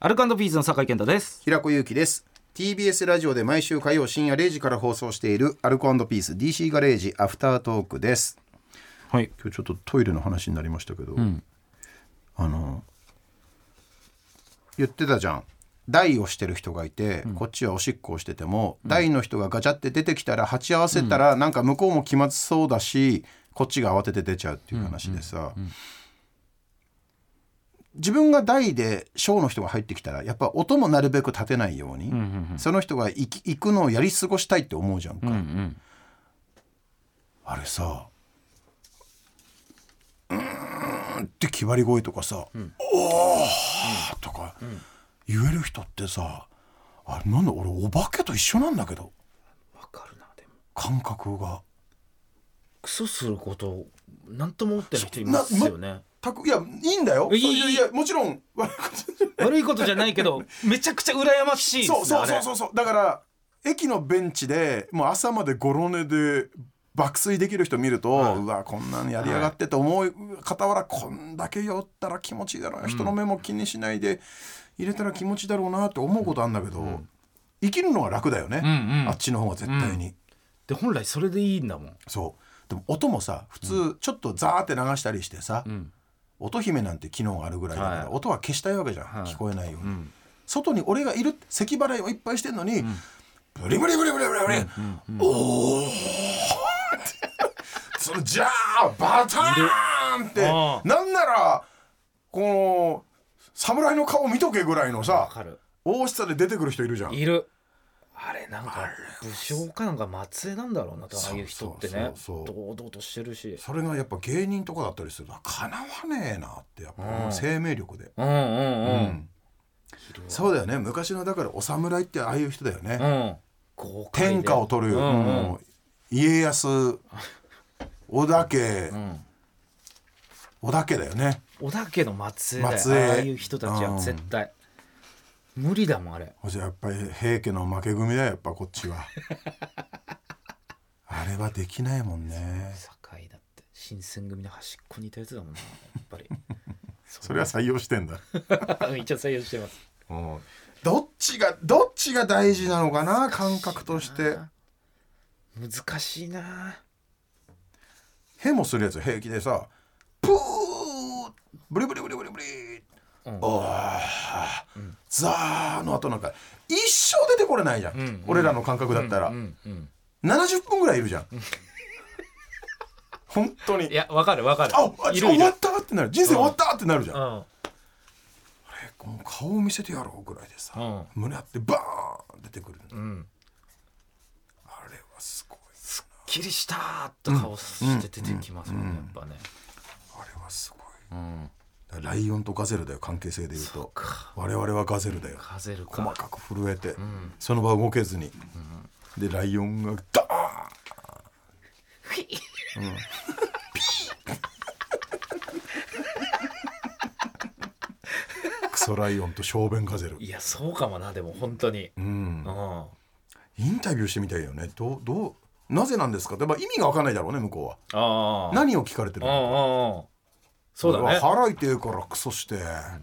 アルカンドピースの酒井健太です。平子祐希です。TBS ラジオで毎週火曜深夜0時から放送しているアルコピース DC ガレージアフタートークです。はい。今日ちょっとトイレの話になりましたけど、ん。あの言ってたじゃん。台をしてる人がいて、こっちはおしっこをしてても、台の人がガチャって出てきたら鉢合わせたら、なんか向こうも気まずそうだしこっちが慌てて出ちゃうっていう話でさ、自分が台でショーの人が入ってきたらやっぱ音もなるべく立てないように、その人が行き行くのをやり過ごしたいって思うじゃんか、うんうんあれさうーんって決まり声とかさ「おー」とか言える人ってさあれなんだ俺お化けと一緒なんだけど。わかるなでも。感覚が。クソすることなんとも思ってる人いますよねたくいやいいんだよ。いいいやもちろん悪いことじゃない。悪いことじゃないけどめちゃくちゃ羨ましいですねそうそうそううそうそう。だから駅のベンチでもう朝までゴロ寝で爆睡できる人見ると、はい。うわこんなにやりやがってと思う傍らこんだけ酔ったら気持ちいいだろうな、人の目も気にしないで入れたら気持ちいいだろうなって思うことあるんだけど、生きるのが楽だよね、んうん。あっちの方が絶対に、で本来それでいいんだもん。そう。でも音もさ普通ちょっとザーって流したりしてさ、ん音姫なんて機能があるぐらいだから、はい。音は消したいわけじゃん、はい。聞こえないように、ん。外に俺がいる咳払いをいっぱいしてんのに、ブリブリブリブリブリブリ、おおそのじゃあバターンってなんならこの侍の顔見とけぐらいのわさ大しさで出てくる人いるじゃん。いるあれなんか武将かなんか末裔なんだろうなああいう人ってね。そうそうそう。堂々としてるし。それがやっぱ芸人とかだったりするとかなわねえなってやっぱうん。生命力で、うんうんうん、うん。そうだよね。昔のだからお侍ってああいう人だよね、うん。天下を取る、うんうん。家康織田家、うん。織田家だよね。織田家の末裔ああいう人たちは絶対、無理だもんあれ。じゃあやっぱり平家の負け組だよやっぱこっちは。あれはできないもんね。堺だって。新選組の端っこにいたやつだもんなやっぱり。それは採用してんだ。一応採用してます。どっちがどっちが大事なのかな感覚として。難しいな。へもするやつ平気でさプーブリブリブリブリブリ。うん。おーザーの後なんか一生出てこれないじゃん、ん俺らの感覚だったら、うんうん70分ぐらいいるじゃん。本当に。いやわかるわかる。あ終わったってなる。人生終わったってなるじゃん、うん。えこの顔を見せてやろうぐらいでさ、うん。胸あってバーン出てくる、うん。あれはすごいキリしたーっと顔して出てきますもんね、やっぱね。あれはすごい。うんライオンとガゼルだよ関係性で言うと。か。我々はガゼルだよ。ガゼルか。細かく震えて、ん。その場動けずに、でライオンがダーン。ふい。クソライオンと小便ガゼル。いやそうかもなでも本当に。うん。うん。インタビューしてみたいよね。どうどうなぜなんですか？って、まあ、意味が分かんないだろうね向こうは。何を聞かれてるうんのかうんうんそうだね。腹痛いからクソして、あ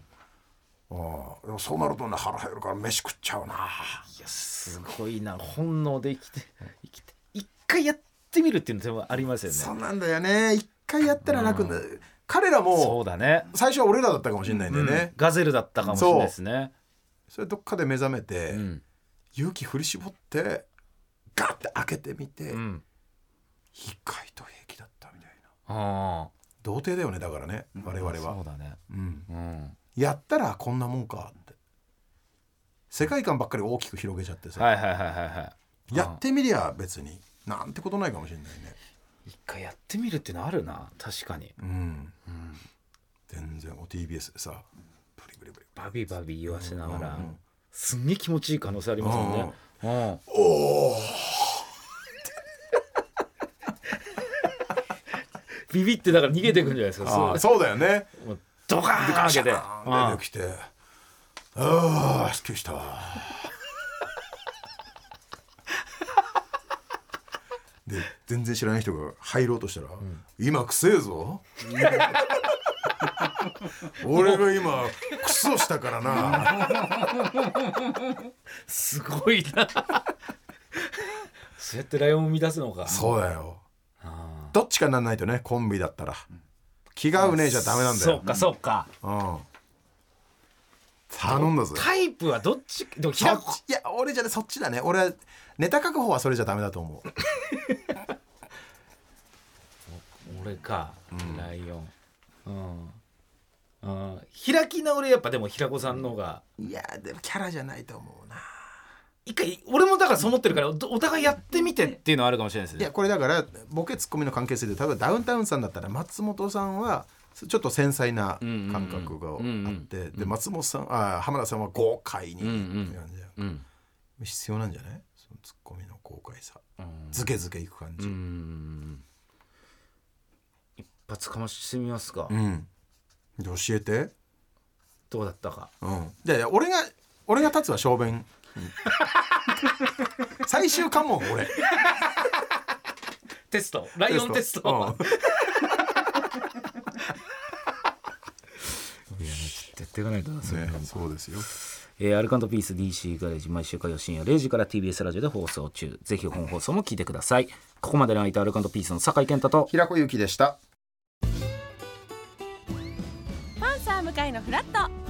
そうなるとね腹減るから飯食っちゃうな。いやすごいな。本能で生きて生きて。一回やってみるっていうのもありますよね。そうなんだよね。一回やったらなる、彼らそもうだね。最初は俺らだったかもしれないんだよね、ガゼルだったかもしれないですね。それどっかで目覚めて、うん。勇気振り絞ってガッて開けてみて、うん。意外と平気だったみたいな。あ童貞だよねだからね我々あそはう、だね。うん、うん。やったらこんなもんかって。世界観ばっかり大きく広げちゃってさ、はいはいはいはいはい。やってみりゃ別になんてことないかもしれないね。一回やってみるってのあるな確かに。うん、全然。お TBS でさブリブリブリバビバビ言わせながら、うんうんすんげえ気持ちいい可能性ありますもんね、うん、おおビビってだから逃げてくんじゃないですか。ああそう。だよね。ドカーン開けて出てきて。ああすっきりした。で全然知らない人が入ろうとしたら「今くせえぞ」俺が今クソしたからな。すごいな。そうやってライオンを生み出すのか。そうだよちかなんないとねコンビだったら。気が合うねえじゃダメなんだよ。そうかそうか。うん。頼んだぜ。タイプはどっちでもそ平っちいや俺じゃねそっちだね。俺はネタ書く方はそれじゃダメだと思う。俺か、ライオン。うん。うん。開き直りやっぱでも平子さんの方が。いやでもキャラじゃないと思うな一回俺もだからそう思ってるからおお互いやってみてっていうのはあるかもしれないですね。いやこれだからボケツッコミの関係性で例えばダウンタウンさんだったら松本さんはちょっと繊細な感覚があってで松本さんあ浜田さんは豪快に必要なんじゃないそのツッコミの豪快さうんズケズケいく感じうん一発かましてみますか、うんで教えてどうだったかうんで俺が俺が立つは小便最終関門俺。テスト。ライオンテスト。うん。いやちょっとやっていかないとなそれ。ねそうですよ。えーアルカンドピース DC ガレージ毎週火曜深夜0時から TBS ラジオで放送中。ぜひ本放送も聞いてください。ここまでの相手アルカンドピースの酒井健太と平子ゆきでした。パンサー向かいのフラット